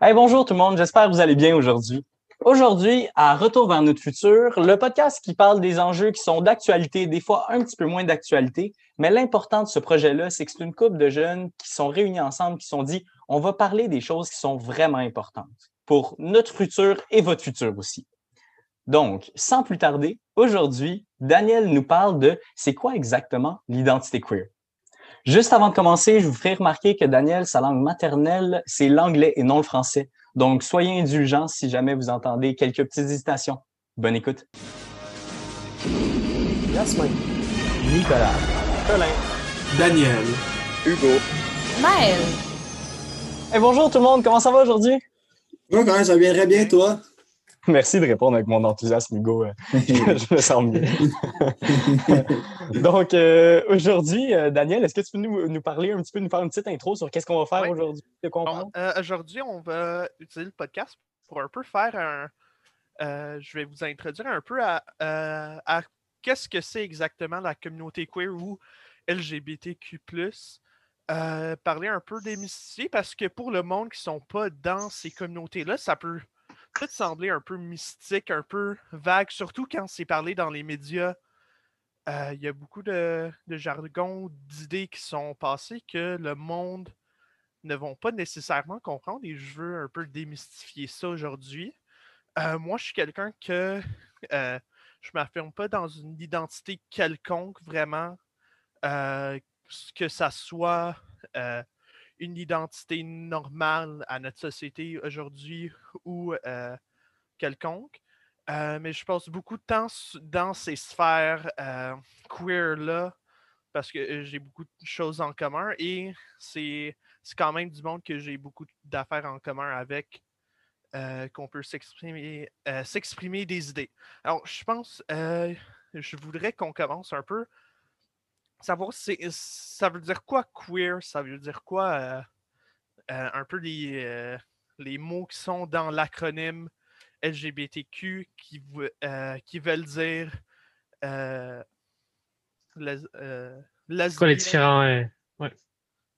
Hey, bonjour tout le monde, j'espère que vous allez bien aujourd'hui. Aujourd'hui, à Retour vers notre futur, le podcast qui parle des enjeux qui sont d'actualité, des fois un petit peu moins d'actualité, mais l'important de ce projet-là, c'est que c'est une couple de jeunes qui sont réunis ensemble, qui sont dit, on va parler des choses qui sont vraiment importantes pour notre futur et votre futur aussi. Donc, sans plus tarder, aujourd'hui, Daniel nous parle de c'est quoi exactement l'identité queer. Juste avant de commencer, je vous ferai remarquer que Daniel, sa langue maternelle, c'est l'anglais et non le français. Donc, soyez indulgents si jamais vous entendez quelques petites hésitations. Bonne écoute. Yasmin. Nicolas. Colin. Daniel. Hugo. Maël. Hey, bonjour tout le monde, comment ça va aujourd'hui? Moi, quand même, ça viendrait bien, toi? Merci de répondre avec mon enthousiasme, Hugo. je me sens mieux. Donc, euh, aujourd'hui, euh, Daniel, est-ce que tu peux nous, nous, parler un petit peu, nous faire une petite intro sur qu'est-ce qu'on va faire Oui. aujourd'hui? de quoi on parle? Bon, euh, Aujourd'hui, on va utiliser le podcast pour un peu faire un. euh, je vais vous introduire un peu à, euh, à qu'est-ce que c'est exactement la communauté queer ou LGBTQ. Euh, parler un peu démystifier parce que pour le monde qui ne sont pas dans ces communautés-là, ça peut peut-être sembler un peu mystique, un peu vague, surtout quand c'est parlé dans les médias. Euh, Il y a beaucoup de, de jargon, d'idées qui sont passées que le monde ne vont pas nécessairement comprendre et je veux un peu démystifier ça aujourd'hui. Euh, moi, je suis quelqu'un que euh, je ne m'affirme pas dans une identité quelconque, vraiment, que ça soit une identité normale à notre société aujourd'hui ou euh, quelconque. Euh, mais je passe beaucoup de temps dans ces sphères euh, queer-là parce que j'ai beaucoup de choses en commun et c'est quand même du monde que j'ai beaucoup d'affaires en commun avec, qu'on peut s'exprimer des idées. Alors, je pense, je voudrais qu'on commence un peu, savoir c'est, ça veut dire quoi queer, ça veut dire quoi euh, euh, un peu les, euh, les mots qui sont dans l'acronyme LGBTQ qui, euh, qui veulent dire euh, les, euh, quoi les lesbienne- différents. euh,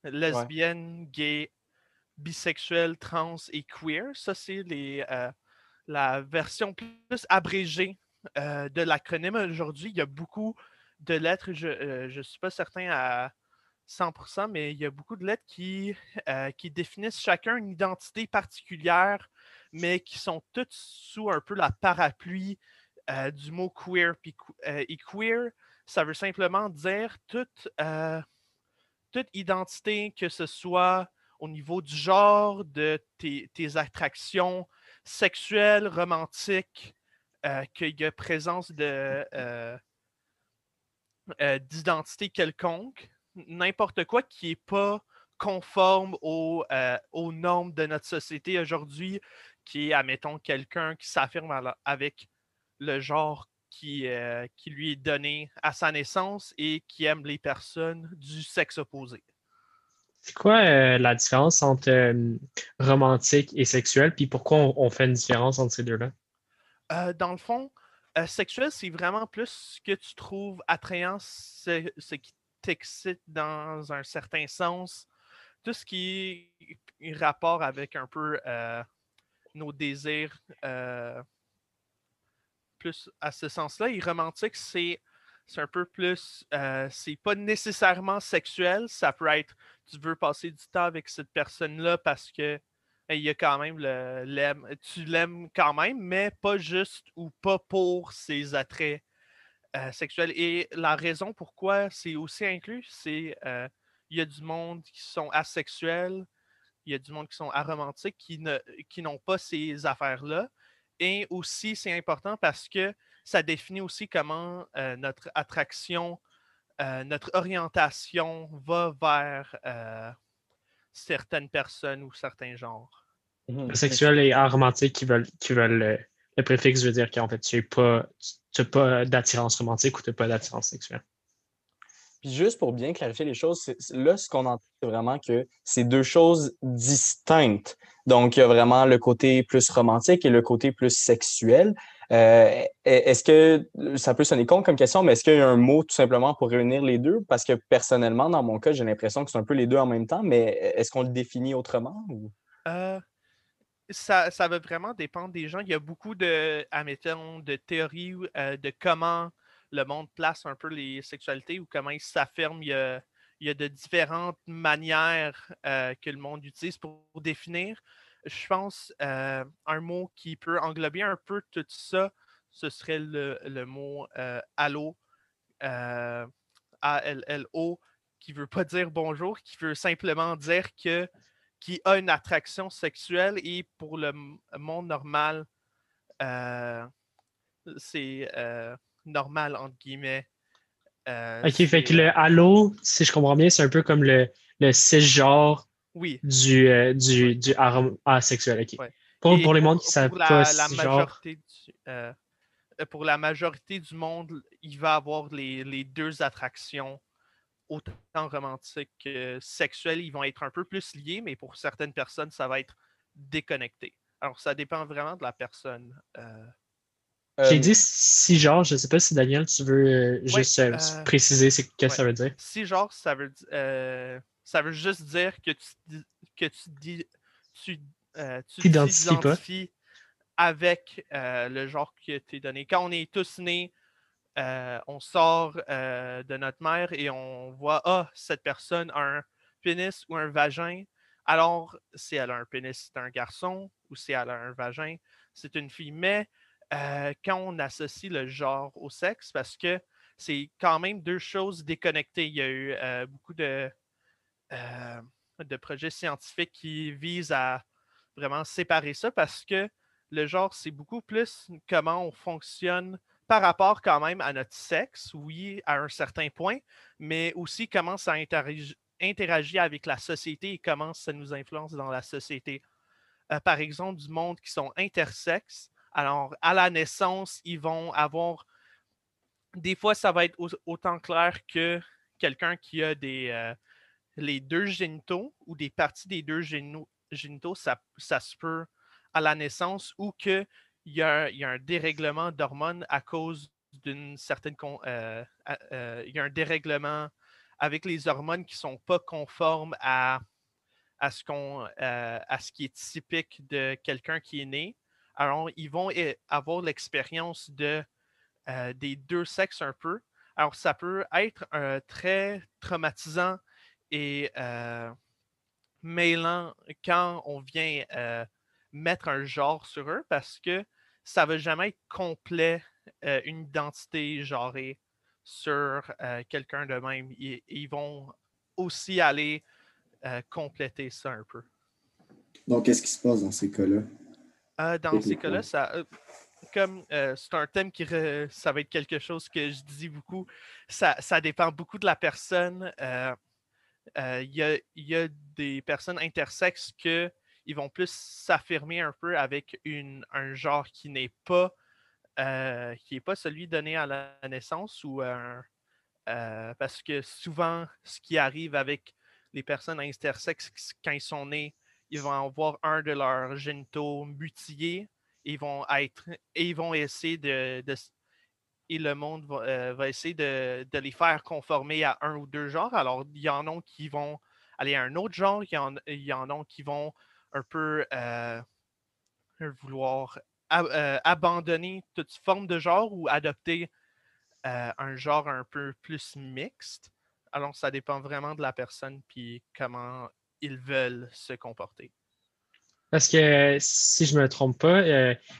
lesbienne, gay, bisexuel, trans et queer. Ça, c'est les, euh, la version plus abrégée euh, de l'acronyme. Aujourd'hui, il y a beaucoup de lettres. Je ne suis pas certain à 100%, mais il y a beaucoup de lettres qui, euh, qui définissent chacun une identité particulière, mais qui sont toutes sous un peu la parapluie euh, du mot queer. Puis, euh, et queer, ça veut simplement dire toute, euh, toute identité, que ce soit au niveau du genre, de tes, tes attractions sexuelles, romantiques, euh, qu'il y a présence de, euh, euh, d'identité quelconque, n'importe quoi qui n'est pas conforme aux, euh, aux normes de notre société aujourd'hui, qui est, admettons, quelqu'un qui s'affirme avec le genre qui, euh, qui lui est donné à sa naissance et qui aime les personnes du sexe opposé. C'est quoi euh, la différence entre euh, romantique et sexuel, puis pourquoi on, on fait une différence entre ces deux-là? Euh, dans le fond, euh, sexuel, c'est vraiment plus ce que tu trouves attrayant, ce, qui t'excite dans un certain sens. Tout ce qui est rapport avec un peu euh, nos désirs, euh, plus à ce sens-là. Et romantique, c'est un peu plus, c'est pas nécessairement sexuel, ça peut être, tu veux passer du temps avec cette personne-là parce que il y a quand même le l'aime, tu l'aimes quand même, mais pas juste ou pas pour ses attraits euh, sexuels. Et la raison pourquoi c'est aussi inclus, c'est euh, il y a du monde qui sont asexuels, il y a du monde qui sont aromantiques, qui ne qui n'ont pas ces affaires-là. Et aussi, c'est important parce que ça définit aussi comment euh, notre attraction, euh, notre orientation va vers certaines personnes ou certains genres. Mhm. Le sexuel et aromantique qui veulent, qui veulent euh, le préfixe veut dire qu'en fait, tu n'as pas, tu as pas d'attirance romantique ou tu n'as pas d'attirance sexuelle. Puis juste pour bien clarifier les choses, là, ce qu'on entend, c'est vraiment que c'est deux choses distinctes. Donc, il y a vraiment le côté plus romantique et le côté plus sexuel. Euh, est-ce que ça peut sonner con comme question, mais est-ce qu'il y a un mot tout simplement pour réunir les deux? Parce que personnellement, dans mon cas, j'ai l'impression que c'est un peu les deux en même temps, mais est-ce qu'on le définit autrement? ou- Euh, ça, ça va vraiment dépendre des gens. Il y a beaucoup de, admettons, de théories euh, de comment le monde place un peu les sexualités ou comment ils s'affirment. Il, y a, de différentes manières euh, que le monde utilise pour, définir. Je pense euh, un mot qui peut englober un peu tout ça, ce serait le, le mot allo, A-L-L-O, qui veut pas dire bonjour, qui veut simplement dire que qui a une attraction sexuelle et pour le monde normal, euh, c'est euh, normal entre guillemets. Euh, ok, fait que le halo, si je comprends bien, c'est un peu comme le, le cisgenre oui. du, du, du asexuel. Pour, pour, les mondes qui savent pas la majorité du, Pour la majorité du monde, il va avoir les, les deux attractions autant romantique que sexuel, ils vont être un peu plus liés, mais pour certaines personnes, ça va être déconnecté. Alors, ça dépend vraiment de la personne. Euh. J'ai dit si genre, je ne sais pas si Daniel, tu veux euh, juste euh, préciser ce que ça veut dire? Si genre, ça veut, ça veut juste dire que tu, que tu dis, tu, t'identifies avec le genre que tu es donné. Quand on est tous nés euh, on sort euh, de notre mère et on voit, ah, cette personne a un pénis ou un vagin. Alors, si elle a un pénis, c'est un garçon, ou si elle a un vagin, c'est une fille. Mais euh, quand on associe le genre au sexe, parce que c'est quand même deux choses déconnectées. Il y a eu beaucoup de, de projets scientifiques qui visent à vraiment séparer ça parce que le genre, c'est beaucoup plus comment on fonctionne par rapport quand même à notre sexe, oui, à un certain point, mais aussi comment ça interagit, avec la société et comment ça nous influence dans la société. Euh, par exemple, du monde qui sont intersexes. Alors, à la naissance, ils vont avoir. Des fois, ça va être autant clair que quelqu'un qui a des, euh, les deux génitaux ou des parties des deux génitaux, ça, ça se peut à la naissance ou que il y, a, un dérèglement d'hormones à cause d'une certaine. Euh, euh, il y a un dérèglement avec les hormones qui ne sont pas conformes à, à, ce qu'on, euh, à ce qui est typique de quelqu'un qui est né. Alors, ils vont avoir l'expérience de, des deux sexes un peu. Alors, ça peut être très traumatisant et mêlant quand on vient mettre un genre sur eux parce que ça ne va jamais être complet euh, une identité genrée sur euh, quelqu'un de même. Ils, vont aussi aller euh, compléter ça un peu. Donc, qu'est-ce qui se passe dans ces cas-là? dans ces cas-là, ça, comme c'est un thème qui ça va être quelque chose que je dis beaucoup, ça, dépend beaucoup de la personne. Il y, a, y, a, des personnes intersexes que ils vont plus s'affirmer un peu avec une, un genre qui n'est pas euh, qui n'est pas celui donné à la naissance ou euh, parce que souvent ce qui arrive avec les personnes intersexes quand ils sont nés, ils vont avoir un de leurs génitaux mutilés, ils vont être et ils vont essayer de, et le monde va, euh, essayer de, de, les faire conformer à un ou deux genres. Alors, il y en a qui vont aller à un autre genre, il y en, il y en a qui vont un peu euh, vouloir euh, abandonner toute forme de genre ou adopter euh, un genre un peu plus mixte? Alors, ça dépend vraiment de la personne puis comment ils veulent se comporter. Parce que si je ne me trompe pas,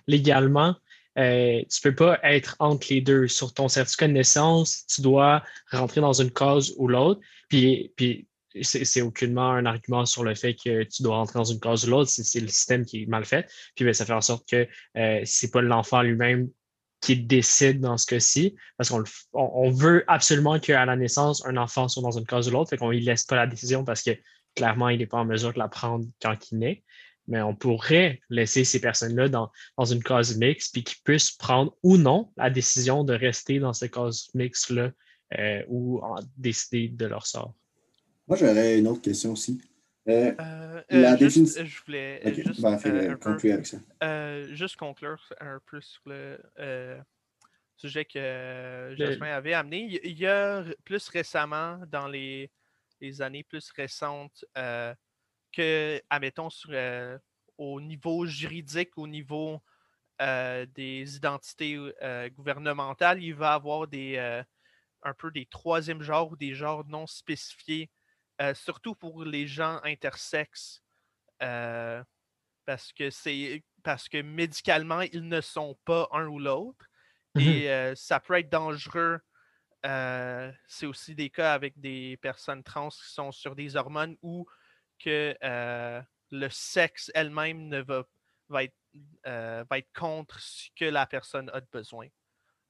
légalement, tu ne peux pas être entre les deux. Sur ton certificat de naissance, tu dois rentrer dans une cause ou l'autre. Puis, puis c'est aucunement un argument sur le fait que tu dois rentrer dans une cause ou l'autre, c'est le système qui est mal fait. Puis ben, ça fait en sorte que euh, c'est pas l'enfant lui-même qui décide dans ce cas-ci, parce qu'on on, veut absolument qu'à la naissance, un enfant soit dans une cause ou l'autre, fait qu'on ne lui laisse pas la décision parce que clairement, il n'est pas en mesure de la prendre quand il naît. Mais on pourrait laisser ces personnes-là dans, dans, une cause mixte, puis qu'ils puissent prendre ou non la décision de rester dans cette cause mixte-là euh, ou décider de leur sort. Moi, j'aurais une autre question aussi. Euh, euh, la euh, définition. Je voulais juste, ben, conclure avec ça. juste conclure un peu sur le sujet que Jasmin avait amené. Il y a plus récemment, dans les, les années plus récentes, que, admettons, sur, au niveau juridique, au niveau euh, des identités euh, gouvernementales, il va avoir des, euh, un peu des troisièmes genres ou des genres non spécifiés, surtout pour les gens intersexes, parce que c'est parce que médicalement, ils ne sont pas un ou l'autre. Mhm. Et ça peut être dangereux. c'est aussi des cas avec des personnes trans qui sont sur des hormones ou que le sexe elle-même ne va, va, être, va être contre ce que la personne a de besoin.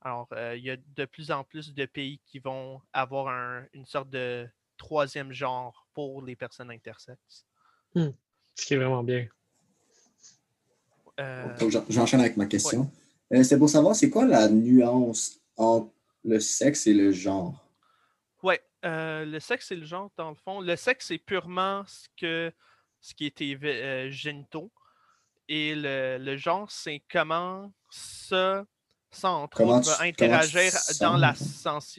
Alors, il y a de plus en plus de pays qui vont avoir une sorte de troisième genre pour les personnes intersexes. Hmm. Ce qui est vraiment bien. Euh, J'enchaîne avec ma question. Euh, c'est pour savoir, c'est quoi la nuance entre le sexe et le genre? Ouais, euh, le sexe et le genre, dans le fond. Le sexe, c'est purement ce, que, ce qui était euh, génitaux. Et le, le genre, c'est comment ça, ça entre Comment autres, va tu- interagir dans la,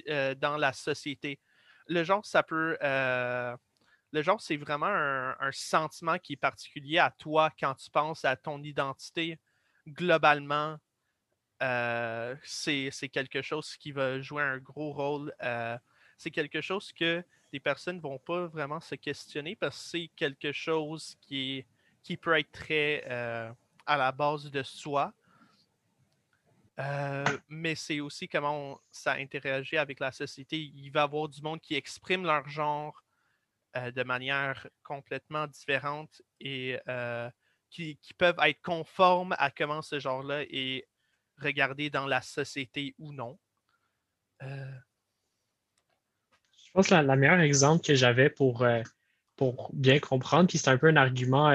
euh, dans la société. Le genre, ça peut. euh, le genre, c'est vraiment un, sentiment qui est particulier à toi quand tu penses à ton identité. Globalement, euh, c'est quelque chose qui va jouer un gros rôle. euh, c'est quelque chose que les personnes ne vont pas vraiment se questionner parce que c'est quelque chose qui, qui peut être très à la base de soi. Euh, mais c'est aussi comment ça interagit avec la société. Il va y avoir du monde qui exprime leur genre euh, de manière complètement différente et euh, qui, peuvent être conformes à comment ce genre-là est regardé dans la société ou non. Je pense que la meilleure exemple que j'avais pour, pour bien comprendre, puis c'est un peu un argument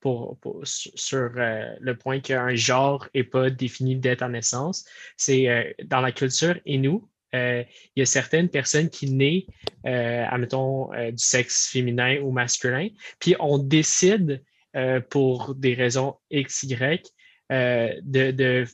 pour, sur euh, le point qu'un genre n'est pas défini dès ta naissance, c'est euh, dans la culture Innu, euh, il y a certaines personnes qui naissent, admettons, du sexe féminin ou masculin, puis on décide pour des raisons X, Y, de,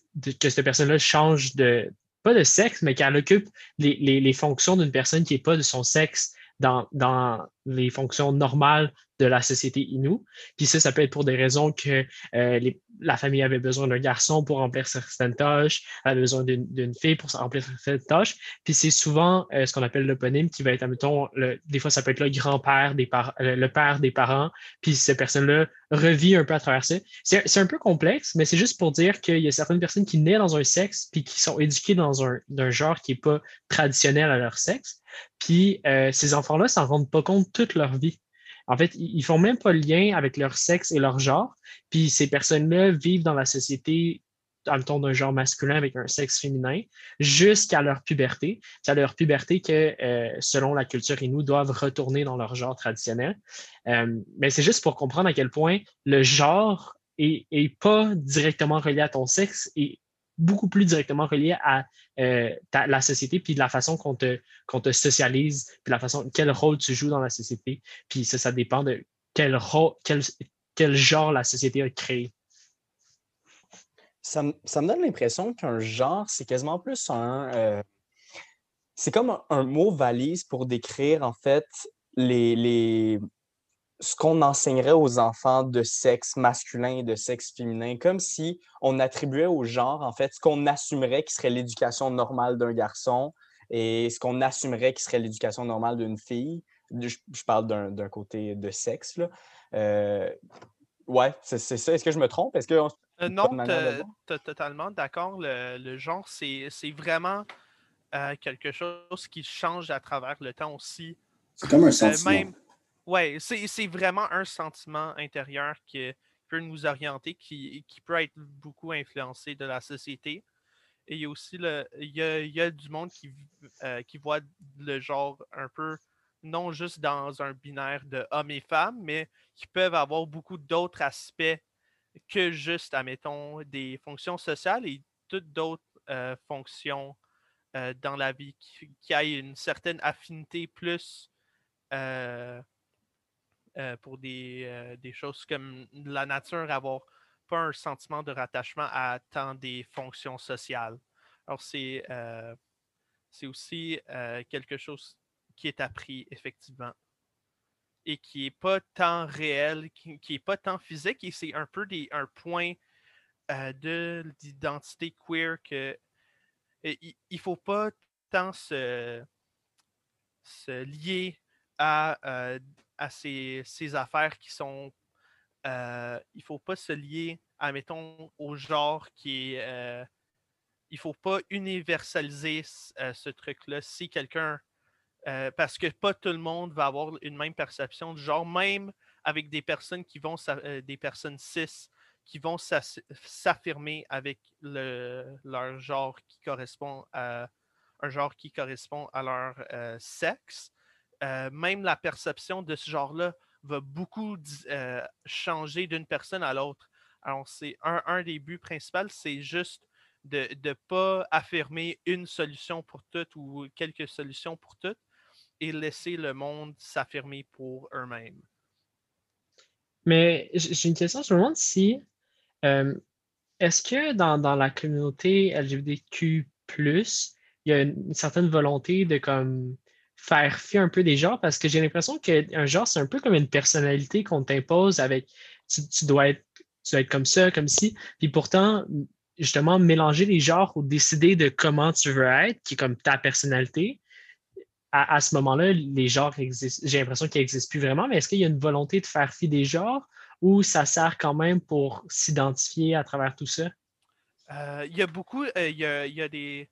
que cette personne-là change de, pas de sexe, mais qu'elle occupe les fonctions d'une personne qui n'est pas de son sexe dans, dans les fonctions normales de la société Innu. Puis ça, ça peut être pour des raisons que euh, la famille avait besoin d'un garçon pour remplir certaines tâches, elle avait besoin d'une fille pour remplir certaines tâches. Puis c'est souvent euh, ce qu'on appelle l'éponyme qui va être, admettons, le- des fois ça peut être le grand-père des parents, le père des parents, puis cette personne-là revit un peu à travers ça. C'est un peu complexe, mais c'est juste pour dire qu'il y a certaines personnes qui naissent dans un sexe puis qui sont éduquées dans un, d'un genre qui n'est pas traditionnel à leur sexe. Puis euh, ces enfants-là s'en rendent pas compte toute leur vie. En fait, ils font même pas le lien avec leur sexe et leur genre. Puis ces personnes-là vivent dans la société, admettons, d'un genre masculin avec un sexe féminin, jusqu'à leur puberté. C'est à leur puberté que, euh, selon la culture Innu, doivent retourner dans leur genre traditionnel. Euh, mais c'est juste pour comprendre à quel point le genre est, pas directement relié à ton sexe et beaucoup plus directement relié à euh, la société puis la façon qu'on te, qu'on te socialise puis la façon quel rôle tu joues dans la société puis ça ça dépend de quel rôle quel, quel genre la société a créé Ça, me- ça me donne l'impression qu'un genre, c'est quasiment plus un. euh, c'est comme un, un mot valise pour décrire, en fait, les, les, ce qu'on enseignerait aux enfants de sexe masculin et de sexe féminin, comme si on attribuait au genre, en fait, ce qu'on assumerait qui serait l'éducation normale d'un garçon et ce qu'on assumerait qui serait l'éducation normale d'une fille. Je, je parle d'un d'un côté de sexe, là. Euh, ouais, c'est c'est ça. Est-ce que je me trompe? Est-ce que on- Euh, non, voir? t'as totalement d'accord. Le, le genre, c'est c'est vraiment euh, quelque chose qui change à travers le temps aussi. C'est comme un Euh, sentiment. même, ouais, c'est vraiment un sentiment intérieur qui peut nous orienter, qui, qui peut être beaucoup influencé de la société. Et il y a aussi le, il y a, il y a du monde qui, euh, qui voit le genre un peu, non juste dans un binaire de hommes et femmes, mais qui peuvent avoir beaucoup d'autres aspects que juste, admettons, des fonctions sociales et toutes d'autres euh, fonctions euh, dans la vie qui, qui une certaine affinité plus euh, pour des, euh, des choses comme la nature, avoir pas un sentiment de rattachement à tant des fonctions sociales. Alors, c'est euh, aussi quelque chose qui est appris, effectivement. et qui n'est pas tant réel, qui n'est pas tant physique, et c'est un peu des, un point de l'identité queer que il ne faut pas tant se, se lier à, à ces, affaires qui sont. Euh, il ne faut pas se lier, admettons, au genre qui est. Euh, il ne faut pas universaliser ce truc-là. Si quelqu'un. parce que pas tout le monde va avoir une même perception du genre, même avec des personnes qui vont. des personnes cis qui vont s'affirmer avec le, leur genre qui correspond à un genre qui correspond à leur sexe. Euh, même la perception de ce genre-là va beaucoup euh, changer d'une personne à l'autre. Alors, c'est un, des buts principaux, c'est juste de ne pas affirmer une solution pour toutes ou quelques solutions pour toutes et laisser le monde s'affirmer pour eux-mêmes. Mais j'ai une question, je me demande si euh, est-ce que dans, dans, la communauté LGBTQ, il y a une certaine volonté de comme faire fi un peu des genres parce que j'ai l'impression qu'un genre, c'est un peu comme une personnalité qu'on t'impose avec tu, dois être, tu être comme ça, comme ci. Puis pourtant, justement, mélanger les genres ou décider de comment tu veux être, qui est comme ta personnalité, à, ce moment-là, les genres existent. J'ai l'impression qu'ils n'existent plus vraiment, mais est-ce qu'il y a une volonté de faire fi des genres ou ça sert quand même pour s'identifier à travers tout ça? Euh, il y a beaucoup, euh, il, y y a des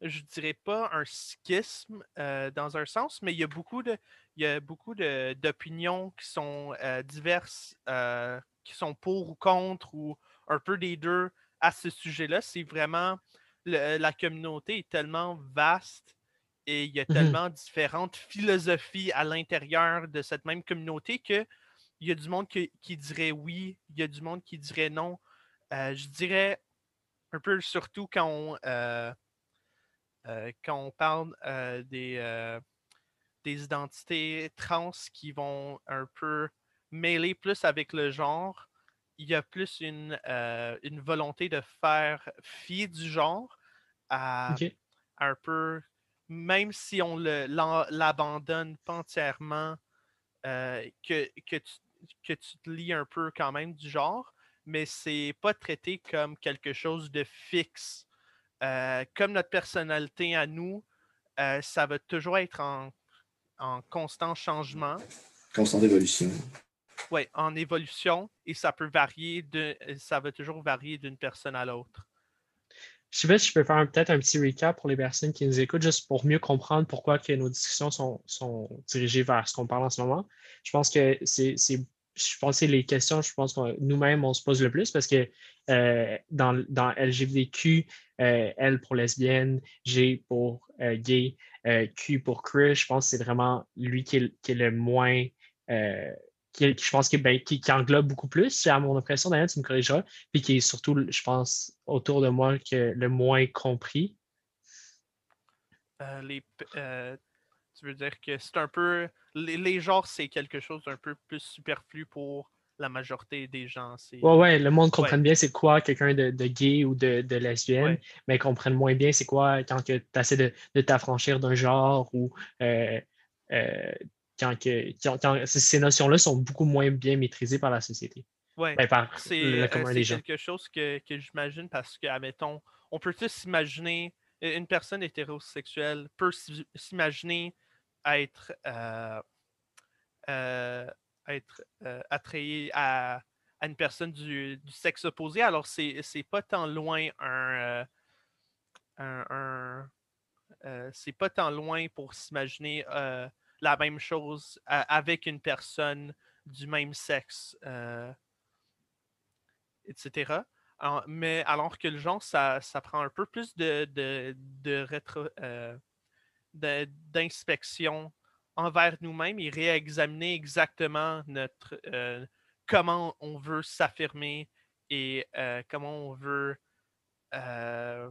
je dirais pas un schisme euh, dans un sens, mais il y a beaucoup de, il y a beaucoup d'opinions qui sont euh, diverses, euh, qui sont pour ou contre ou un peu des deux à ce sujet-là. C'est vraiment la communauté est tellement vaste et il y a mmh tellement différentes philosophies à l'intérieur de cette même communauté que il y a du monde qui, qui dirait oui, il y a du monde qui dirait non. je dirais un peu surtout quand on quand on parle euh, des, euh, des identités trans qui vont un peu mêler plus avec le genre, il y a plus une, une volonté de faire fi du genre à, un peu, même si on l'abandonne pas entièrement, que, que, tu, que tu te lis un peu quand même du genre, mais c'est pas traité comme quelque chose de fixe euh, comme notre personnalité à nous, euh, ça va toujours être en, constant changement. Constante évolution. Oui, en évolution et ça peut varier, de, ça va toujours varier d'une personne à l'autre. Je sais pas si je peux faire peut-être un petit recap pour les personnes qui nous écoutent, juste pour mieux comprendre pourquoi que nos discussions sont, sont dirigées vers ce qu'on parle en ce moment. Je pense que c'est je pense que les questions, je pense que nous-mêmes, on se pose le plus parce que euh, dans, dans, LGBTQ, euh, L pour lesbienne, G pour euh, gay, Q pour queer, je pense que c'est vraiment lui qui est, le moins, qui, je pense ben, qui, englobe beaucoup plus, à mon impression, d'ailleurs, tu me corrigeras, puis qui est surtout, je pense, autour de moi, que le moins compris. les, tu veux dire que c'est un peu. Les, genres, c'est quelque chose d'un peu plus superflu pour la majorité des gens. Ouais, ouais, le monde comprenne bien c'est quoi quelqu'un de, gay ou de, de lesbienne, mais comprenne moins bien c'est quoi quand tu essaies de, t'affranchir d'un genre ou euh, euh, quand, que, ces notions-là sont beaucoup moins bien maîtrisées par la société. Oui, ben, c'est euh, quelque chose que, que j'imagine parce que, admettons, on peut tous s'imaginer, une personne hétérosexuelle peut s'imaginer être, euh, euh, être euh, attrayé à, une personne du, sexe opposé. Alors, c'est pas tant loin un. c'est pas tant loin pour s'imaginer la même chose avec une personne du même sexe, etc. mais alors que le genre, ça, prend un peu plus de, de, de rétro, d'inspection envers nous-mêmes et réexaminer exactement notre euh, comment on veut s'affirmer et euh, comment on veut, euh,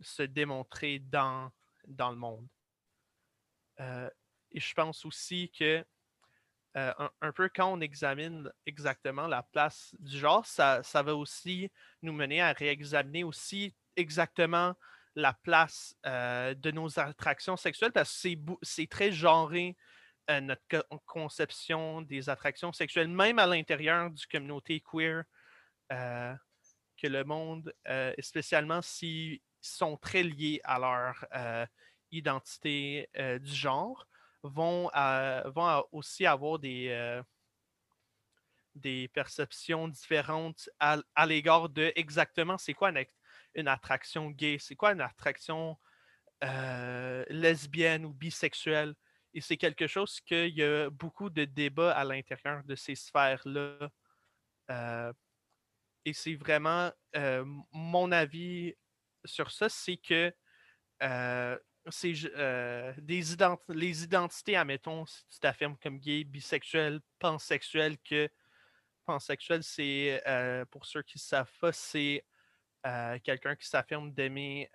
se démontrer dans, dans le monde. et je pense aussi que un, un, peu quand on examine exactement la place du genre, ça, ça va aussi nous mener à réexaminer aussi exactement la place de nos attractions sexuelles parce que c'est très genré notre conception des attractions sexuelles, même à l'intérieur du communauté queer, que le monde, spécialement s'ils sont très liés à leur identité du genre, vont, vont aussi avoir des, des perceptions différentes à, l'égard de exactement c'est quoi une, attraction gay, c'est quoi une attraction lesbienne ou bisexuelle? Et c'est quelque chose qu'il y a beaucoup de débats à l'intérieur de ces sphères-là. et c'est vraiment mon avis sur ça, c'est que des les identités, admettons, si tu t'affirmes comme gay, bisexuel, pansexuel, que pansexuel, c'est pour ceux qui ne savent pas, c'est quelqu'un qui s'affirme d'aimer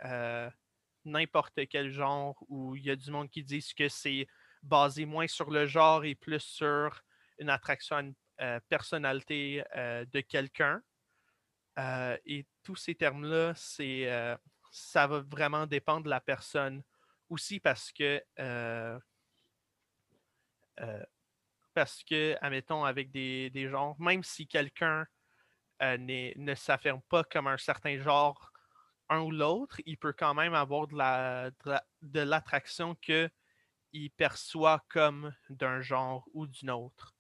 n'importe quel genre, ou il y a du monde qui disent que c'est basé moins sur le genre et plus sur une attraction à une personnalité de quelqu'un. et tous ces termes-là, c'est ça va vraiment dépendre de la personne aussi parce que parce que, admettons, avec des, des genres, même si quelqu'un ne s'affirme pas comme un certain genre, un ou l'autre, il peut quand même avoir de la de l'attraction qu'il perçoit comme d'un genre ou d'une autre.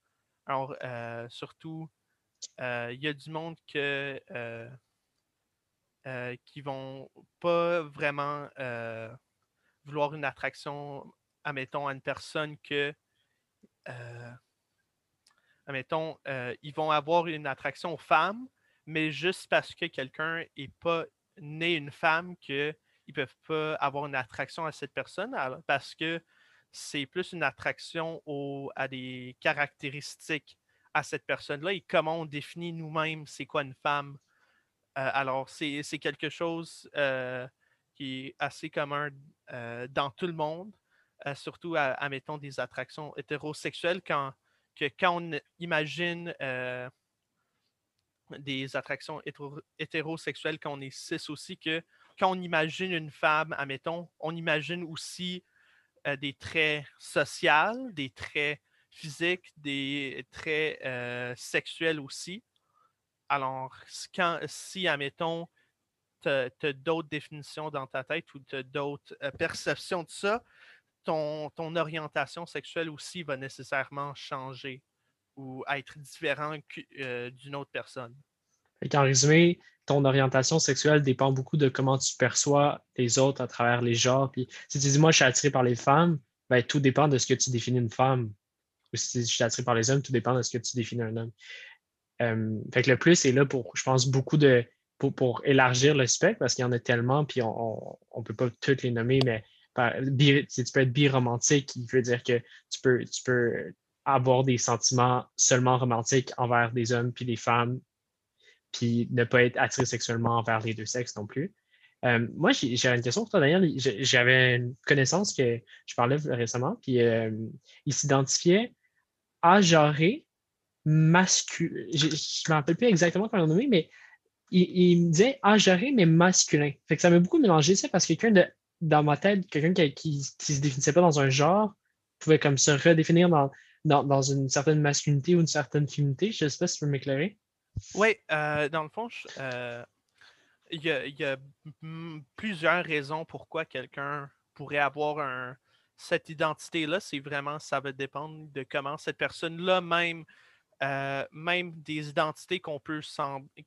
Alors, surtout, il y a du monde que euh, qui vont pas vraiment euh, vouloir une attraction, admettons, à une personne que, euh, admettons, ils vont avoir une attraction aux femmes, mais juste parce que quelqu'un n'est pas né une femme qu'ils ne peuvent pas avoir une attraction à cette personne, parce que c'est plus une attraction à des caractéristiques à cette personne-là et comment on définit nous-mêmes c'est quoi une femme. Euh, alors, c'est quelque chose euh, qui est assez commun euh, dans tout le monde, surtout à, admettons, des attractions hétérosexuelles, quand, que, quand on imagine des attractions hétérosexuelles, quand on est cis aussi, que quand on imagine une femme, admettons, on imagine aussi des traits sociaux, des traits physiques, des traits sexuels aussi. Alors, quand, si, admettons, tu as, d'autres définitions dans ta tête ou tu as d'autres euh, perceptions de ça, ton, orientation sexuelle aussi va nécessairement changer ou être différent euh, d'une autre personne? en résumé, ton orientation sexuelle dépend beaucoup de comment tu perçois les autres à travers les genres. Puis si tu dis moi je suis attiré par les femmes, ben, tout dépend de ce que tu définis une femme. Ou si je suis attiré par les hommes, tout dépend de ce que tu définis un homme. Fait que le plus est là pour, je pense, beaucoup de. pour, élargir le spectre parce qu'il y en a tellement, puis on ne peut pas toutes les nommer, mais tu peux être biromantique, qui veut dire que tu peux, tu peux avoir des sentiments seulement romantiques envers des hommes puis des femmes, puis ne pas être attiré sexuellement envers les deux sexes non plus. Euh, moi, j'avais une question pour toi, Daniel. J'avais une connaissance que je parlais récemment, puis euh, il s'identifiait à agenré masculin. Je ne me rappelle plus exactement comment le nommer, mais il, me disait agéré, mais masculin. Fait que ça m'a beaucoup mélangé ça parce que quelqu'un de, dans ma tête, quelqu'un qui ne se définissait pas dans un genre, pouvait comme se redéfinir dans, dans, une certaine masculinité ou une certaine féminité. Je ne sais pas si tu peux m'éclairer. Oui, euh, dans le fond, euh, il y, a, plusieurs raisons pourquoi quelqu'un pourrait avoir un, cette identité-là. C'est vraiment, ça va dépendre de comment cette personne-là même euh, même des identités peut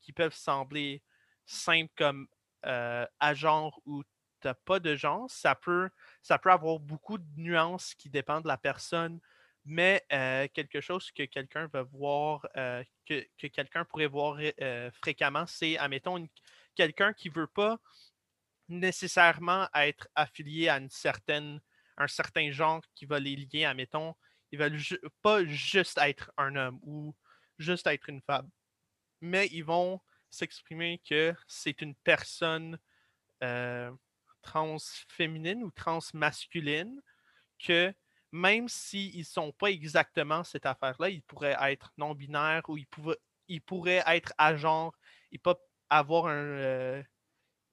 qui peuvent sembler simples comme à genre ou pas de genre, ça peut, ça peut avoir beaucoup de nuances qui dépendent de la personne, mais quelque chose que quelqu'un va voir, que, quelqu'un pourrait voir fréquemment, c'est, admettons, quelqu'un qui veut pas nécessairement être affilié à une certaine, un certain genre qui va les lier, admettons, ils veulent pas juste être un homme ou juste être une femme, mais ils vont s'exprimer que c'est une personne transféminine ou transmasculine, que même s'ils ne sont pas exactement cette affaire-là, ils pourraient être non-binaires ou ils, ils pourraient être à genre, ils pas avoir un. Euh,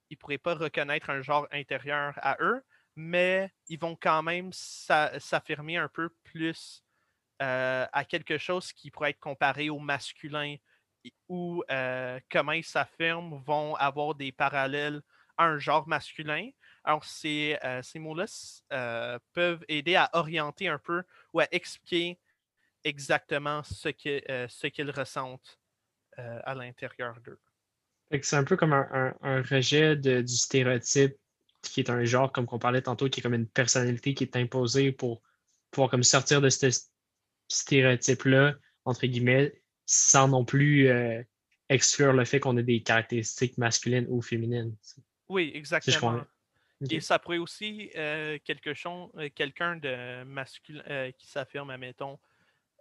ils pourraient pas reconnaître un genre intérieur à eux. mais ils vont quand même s'affirmer un peu plus euh, à quelque chose qui pourrait être comparé au masculin ou euh, comment ils s'affirment vont avoir des parallèles à un genre masculin. Alors, ces, euh, ces mots-là peuvent aider à orienter un peu ou à expliquer exactement ce qu'ils ressentent à l'intérieur d'eux. C'est un peu comme un, rejet du stéréotype qui est un genre, comme on parlait tantôt, qui est comme une personnalité qui est imposée pour pouvoir comme sortir de ce stéréotype-là, entre guillemets, sans non plus euh, exclure le fait qu'on ait des caractéristiques masculines ou féminines. Oui, exactement. Et ça pourrait aussi euh, quelque chose, euh, quelqu'un de masculin qui s'affirme, admettons,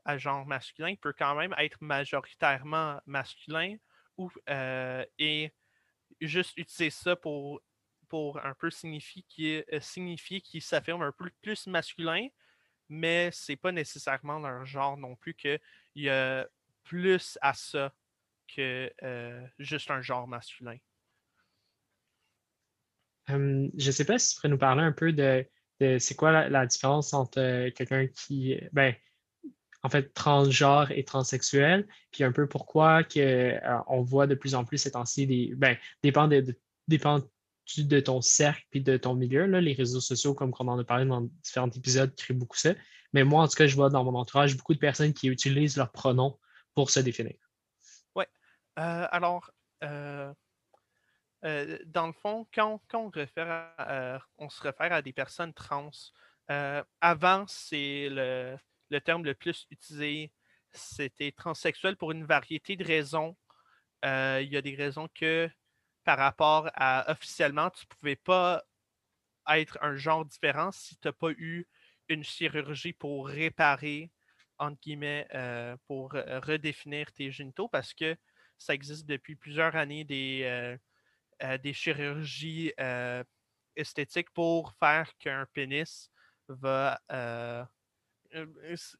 à genre masculin, peut quand même être majoritairement masculin ou et juste utiliser ça pour pour un peu signifier qu'il euh, s'affirme un peu plus masculin, mais c'est pas nécessairement leur genre non plus qu'il y a plus à ça que euh, juste un genre masculin. Je ne sais pas si tu pourrais nous parler un peu de, c'est quoi la, différence entre euh, quelqu'un qui, ben, en fait, transgenre et transsexuel, puis un peu pourquoi que, on voit de plus en plus ces temps-ci des, ben, dépend de, de ton cercle et de ton milieu. Là, les réseaux sociaux, comme on en a parlé dans différents épisodes, créent beaucoup ça. Mais moi, en tout cas, je vois dans mon entourage beaucoup de personnes qui utilisent leurs pronoms pour se définir. Oui. Euh, alors, euh, euh, dans le fond, quand, on, se réfère à des personnes trans, avant, c'est le, le, terme le plus utilisé, c'était transsexuel pour une variété de raisons. Il y a des raisons que par rapport à officiellement, tu ne pouvais pas être un genre différent si tu n'as pas eu une chirurgie pour réparer, entre guillemets, euh, pour euh, redéfinir tes génitaux parce que ça existe depuis plusieurs années des, euh, des chirurgies esthétiques pour faire qu'un pénis va.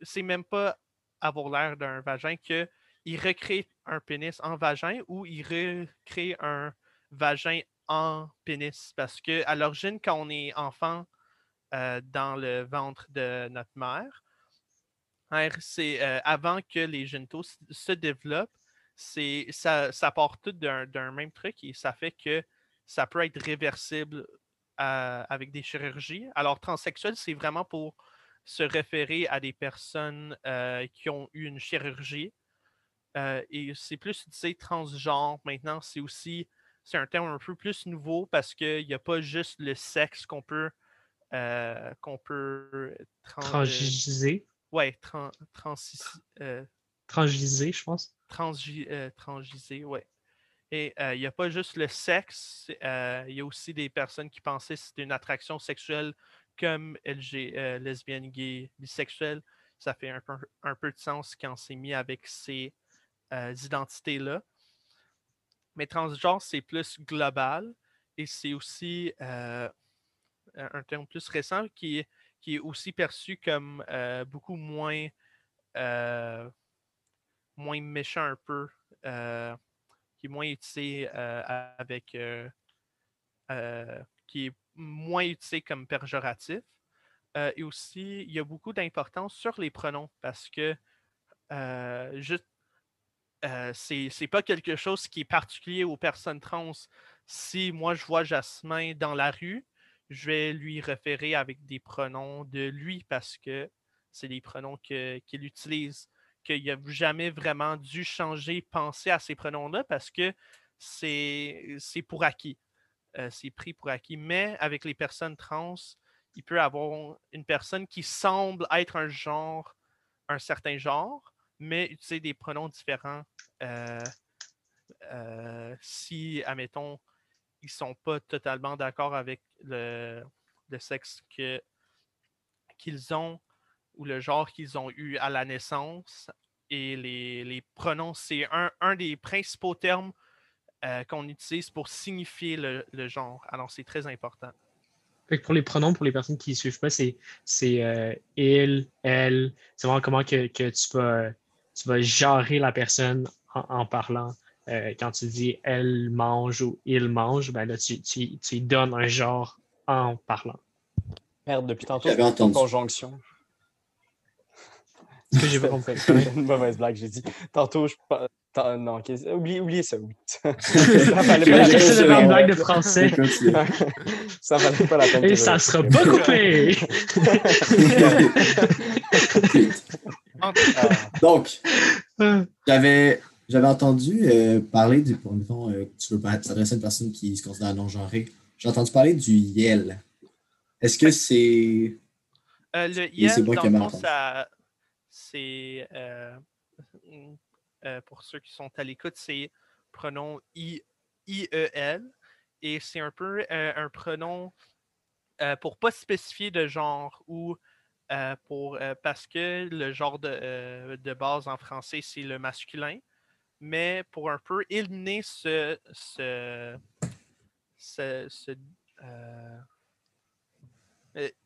c'est même pas avoir l'air d'un vagin qu'il recrée un pénis en vagin ou il recrée un vagin en pénis. Parce que à l'origine, quand on est enfant euh, dans le ventre de notre mère, c'est euh, avant que les génitaux se développent, c'est ça, ça part tout d'un même truc et ça fait que ça peut être réversible euh, avec des chirurgies. Alors, transsexuel, c'est vraiment pour se référer à des personnes qui ont eu une chirurgie. et c'est plus utilisé transgenre maintenant, c'est aussi c'est un terme un peu plus nouveau parce qu'il n'y a pas juste le sexe qu'on peut euh, qu'on peut transgiser. ouais, trans, euh, transgiser, je pense. Transgi, euh, ouais. Et il n'y a pas juste le sexe, il y a aussi des personnes qui pensaient que c'était une attraction sexuelle comme LG, lesbienne, gay, bisexuelle. Ça fait un peu, de sens quand c'est mis avec ces identités-là. Mais transgenre, c'est plus global et c'est aussi euh, un terme plus récent qui est, aussi perçu comme euh, beaucoup moins, euh, moins méchant un peu, qui est moins utilisé avec. qui est moins utilisé comme péjoratif. et aussi, il y a beaucoup d'importance sur les pronoms parce que juste euh, c'est pas quelque chose qui est particulier aux personnes trans. Si moi je vois Jasmin dans la rue, je vais lui référer avec des pronoms de lui parce que c'est des pronoms qu'il utilise, qu'il n'a jamais vraiment dû changer, penser à ces pronoms-là parce que c'est pour acquis. Euh, c'est pris pour acquis. Mais avec les personnes trans, il peut avoir une personne qui semble être un genre, un certain genre, mais utiliser des pronoms différents euh, euh, si, admettons, ils ne sont pas totalement d'accord avec le, sexe qu'ils ont ou le genre qu'ils ont eu à la naissance. Et les, pronoms, c'est un, des principaux termes euh, qu'on utilise pour signifier le, genre. Alors, c'est très important. pour les pronoms, pour les personnes qui ne suivent pas, c'est, il, elle. C'est vraiment comment que, que tu vas tu vas genrer la personne en, parlant. Euh, quand tu dis elle mange ou il mange, ben là, tu, tu, tu donnes un genre en parlant. Merde, depuis tantôt, J'avais c'est une entendu. conjonction. Ce que j'ai pas compris. une mauvaise blague, j'ai dit. Tantôt, je Non, oubliez, oubliez ça, oui. ça valait pas une blague de français. Ça valait pas la peine. Et ça sera pas coupé! Donc, j'avais j'avais entendu euh, parler du. Pour mettons, euh, tu veux pas- s'adresser à une personne qui se considère non-genrée. J'ai entendu parler du YEL. Est-ce que c'est. Euh, le dans fond, entendu. ça, c'est, euh, euh, pour ceux qui sont à l'écoute, c'est pronom I, IEL. Et c'est un peu euh, un pronom pour pas spécifier de genre ou pour, parce que le genre de, de base en français, c'est le masculin. Mais pour un peu éliminer ce, ce, ce-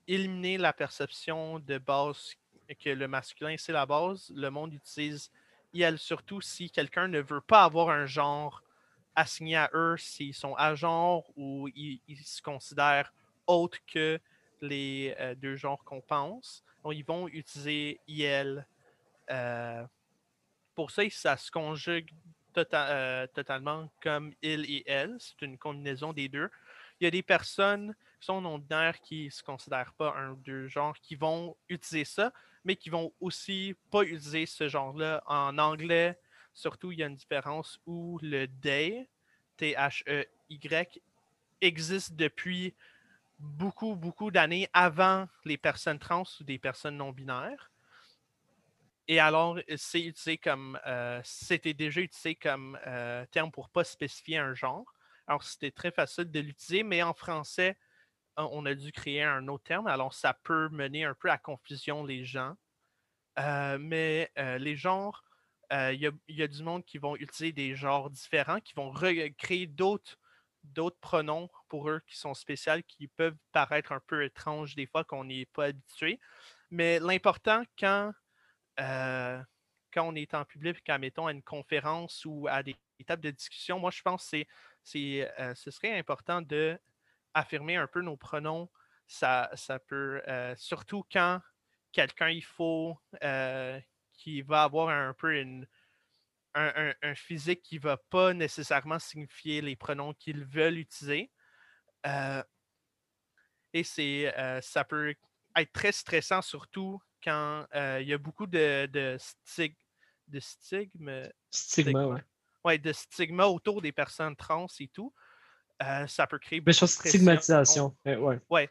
éliminer la perception de base que le masculin c'est la base, le monde utilise IL surtout si quelqu'un ne veut pas avoir un genre assigné à eux, s'ils sont à genre ou ils, se considèrent autres que les euh, deux genres qu'on pense. Ils vont utiliser IL. euh, pour ça, ça se conjugue tota- euh, totalement comme il et elle. C'est une combinaison des deux. Il y a des personnes qui sont non-binaires qui ne se considèrent pas un ou deux genres qui vont utiliser ça, mais qui vont aussi pas utiliser ce genre-là. En anglais, surtout, il y a une différence où le they, T-H-E-Y, existe depuis beaucoup, beaucoup d'années avant les personnes trans ou des personnes non-binaires. Et alors, c'est utilisé comme, euh, c'était déjà utilisé comme euh, terme pour pas spécifier un genre. Alors, c'était très facile de l'utiliser, mais en français, on on a dû créer un autre terme. Alors, ça peut mener un peu à confusion les gens. Euh, mais euh, les genres, euh, il y, a, du monde qui vont utiliser des genres différents, qui vont recréer d'autres d'autres pronoms pour eux qui sont spéciaux, qui peuvent paraître un peu étranges des fois qu'on n'est pas habitué. Mais l'important quand, on est en public, quand mettons à une conférence ou à des, des tables de discussion, moi je pense que c'est, ce serait important de affirmer un peu nos pronoms. Ça, ça peut, euh, surtout quand quelqu'un il faut euh, qui va avoir un peu une, un, un- un physique qui ne va pas nécessairement signifier les pronoms qu'ils veulent utiliser. Euh, et c'est, ça peut être très stressant, surtout quand il y a beaucoup de, de, stig- de Stigma, ouais. ouais, de stigma autour des personnes trans et tout. Euh, ça peut créer Mais beaucoup de stigmatisation. ouais.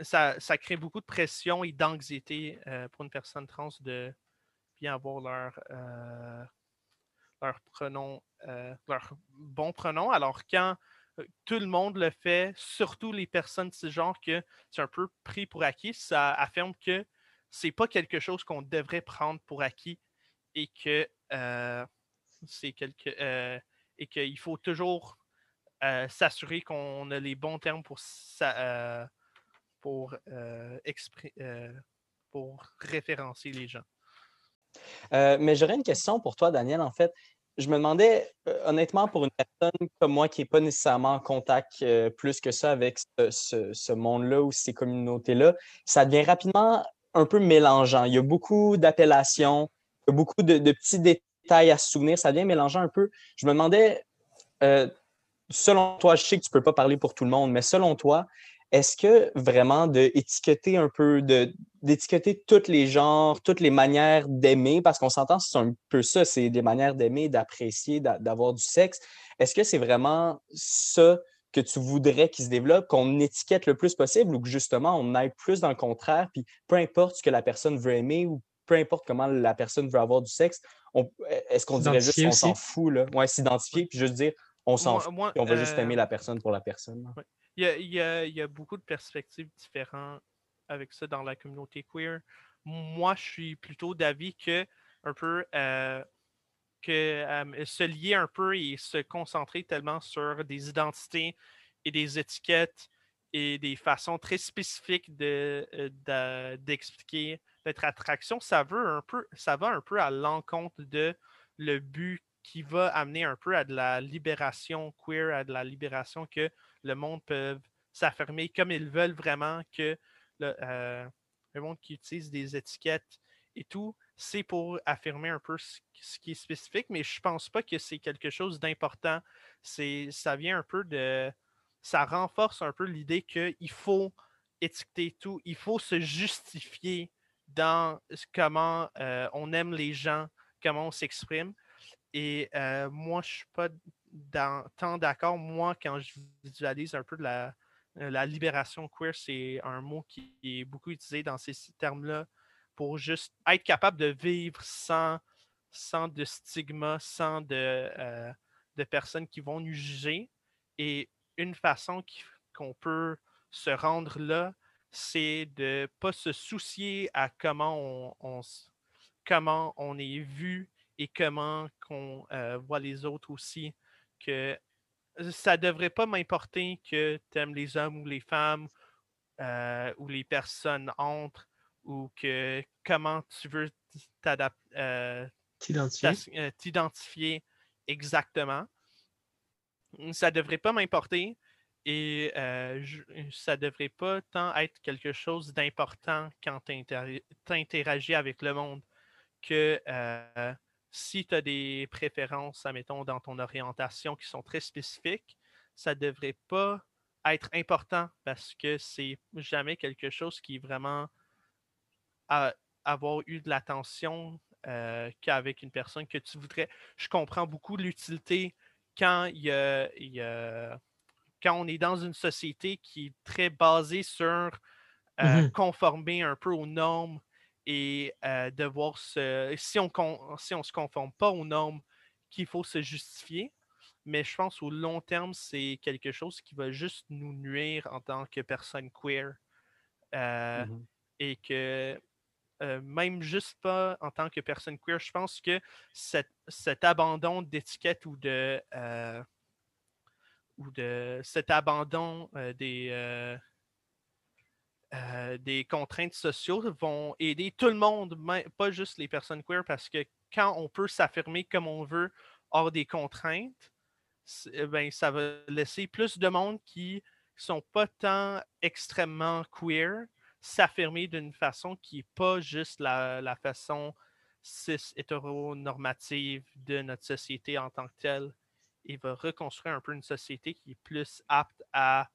Ça, ça crée beaucoup de pression et d'anxiété euh, pour une personne trans de bien avoir leur, euh, leur pronom, leur bon pronom. Alors quand tout le monde le fait, surtout les personnes de ce genre que c'est un peu pris pour acquis, ça affirme que c'est pas quelque chose qu'on devrait prendre pour acquis et que c'est quelque et qu'il faut toujours euh, s'assurer qu'on a les bons termes pour euh, pour euh, pour référencer les gens. Mais j'aurais une question pour toi, Daniel. En fait, je me demandais, honnêtement, pour une personne comme moi qui n'est pas nécessairement en contact plus que ça avec ce, monde-là ou ces communautés-là, ça devient rapidement un peu mélangeant. Il y a beaucoup d'appellations, il y a beaucoup de, petits détails à se souvenir. Ça devient mélangeant un peu. Je me demandais, selon toi, je sais que tu ne peux pas parler pour tout le monde, mais selon toi, est-ce que vraiment d'étiqueter un peu, d'étiqueter tous les genres, toutes les manières d'aimer, parce qu'on s'entend, c'est un peu ça, c'est des manières d'aimer, d'apprécier, d'a- d'avoir du sexe. Est-ce que c'est vraiment ça que tu voudrais qu'il se développe, qu'on étiquette le plus possible ou que justement on aille plus dans le contraire, puis peu importe ce que la personne veut aimer ou peu importe comment la personne veut avoir du sexe, est-ce qu'on dirait juste S'identifier on s'en fout, là? Ouais, s'identifier, puis juste dire on s'en fout, moi, on va juste euh, aimer la personne pour la personne. là. Il y a, il y a- il y a beaucoup de perspectives différentes avec ça dans la communauté queer. Moi, je suis plutôt d'avis que un peu euh, que euh, se lier un peu et se concentrer tellement sur des identités et des étiquettes et des façons très spécifiques de, d'expliquer notre attraction, ça veut un peu, ça va un peu à l'encontre de le but qui va amener un peu à de la libération queer, à de la libération que le monde peut s'affirmer comme ils veulent vraiment, que le, monde qui utilise des étiquettes et tout, c'est pour affirmer un peu ce, qui est spécifique, mais je pense pas que c'est quelque chose d'important. Ça vient un peu de, ça renforce un peu l'idée qu'il faut étiqueter tout, il faut se justifier dans comment euh, on aime les gens, comment on s'exprime. Et euh, moi, je suis pas tant d'accord. Moi, quand je visualise un peu la, la libération queer, c'est un mot qui est beaucoup utilisé dans ces termes-là pour juste être capable de vivre sans, sans de stigma, sans de, euh, de personnes qui vont nous juger. Et une façon qu'on peut se rendre là, c'est de ne pas se soucier à comment on, comment on est vu et comment on euh, voit les autres aussi. Que ça ne devrait pas m'importer que tu aimes les hommes ou les femmes euh, ou les personnes entre ou que comment tu veux euh, t'identifier exactement. Ça ne devrait pas m'importer. Et ça ne devrait pas tant être quelque chose d'important quand tu interagis avec le monde que si tu as des préférences, admettons, dans ton orientation qui sont très spécifiques, ça ne devrait pas être important parce que c'est jamais quelque chose qui vraiment a, avoir eu de l'attention qu'avec une personne que tu voudrais. Je comprends beaucoup l'utilité quand il y a quand on est dans une société qui est très basée sur euh, mmh conformer un peu aux normes et euh, devoir se. Si on si on se conforme pas aux normes, qu'il faut se justifier. Mais je pense au long terme, c'est quelque chose qui va juste nous nuire en tant que personne queer. Euh, mmh et que même juste pas en tant que personne queer, je pense que cet, cet abandon d'étiquette ou de ou de cet abandon euh, des, euh, des contraintes sociales vont aider tout le monde, pas juste les personnes queer, parce que quand on peut s'affirmer comme on veut hors des contraintes, ben, ça va laisser plus de monde qui sont pas tant extrêmement queer s'affirmer d'une façon qui n'est pas juste la, façon cis hétéronormative de notre société en tant que telle il va reconstruire un peu une société qui est plus apte à,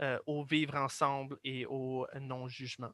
euh, au vivre ensemble et au non-jugement.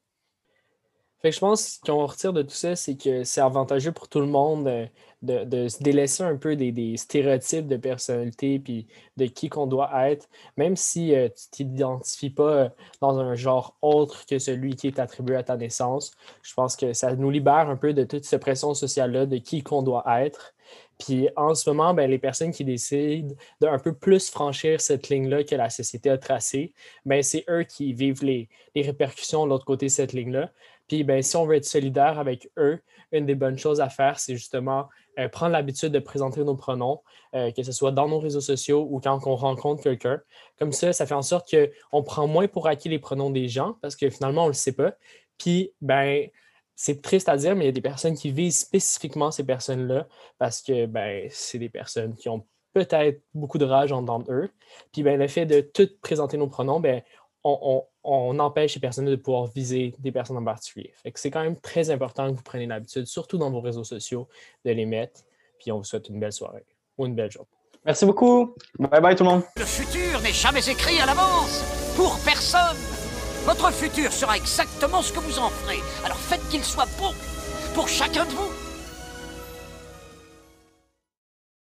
Fait je pense qu'on retire de tout ça, c'est que c'est avantageux pour tout le monde euh, de, se délaisser un peu des, stéréotypes de personnalité puis de qui qu'on doit être, même si euh, tu ne t'identifies pas dans un genre autre que celui qui est attribué à ta naissance. Je pense que ça nous libère un peu de toute cette pression sociale-là de qui qu'on doit être. Puis en ce moment, ben, les personnes qui décident d'un peu plus franchir cette ligne-là que la société a tracée, ben, c'est eux qui vivent les, répercussions de l'autre côté de cette ligne-là. Puis ben, si on veut être solidaire avec eux, une des bonnes choses à faire, c'est justement euh, prendre l'habitude de présenter nos pronoms, euh, que ce soit dans nos réseaux sociaux ou quand on rencontre quelqu'un. Comme ça, ça fait en sorte qu'on prend moins pour acquis les pronoms des gens parce que finalement, on ne le sait pas. Puis, ben, c'est triste à dire, mais il y a des personnes qui visent spécifiquement ces personnes-là parce que ben, c'est des personnes qui ont peut-être beaucoup de rage en dedans eux. Puis ben, le fait de tout présenter nos pronoms, ben, on, empêche ces personnes de pouvoir viser des personnes en particulier. c'est quand même très important que vous preniez l'habitude, surtout dans vos réseaux sociaux, de les mettre. Puis on vous souhaite une belle soirée ou une belle journée. Merci beaucoup. Bye bye tout le monde. Le futur n'est jamais écrit à l'avance pour personne. Votre futur sera exactement ce que vous en ferez. Alors faites qu'il soit bon pour chacun de vous.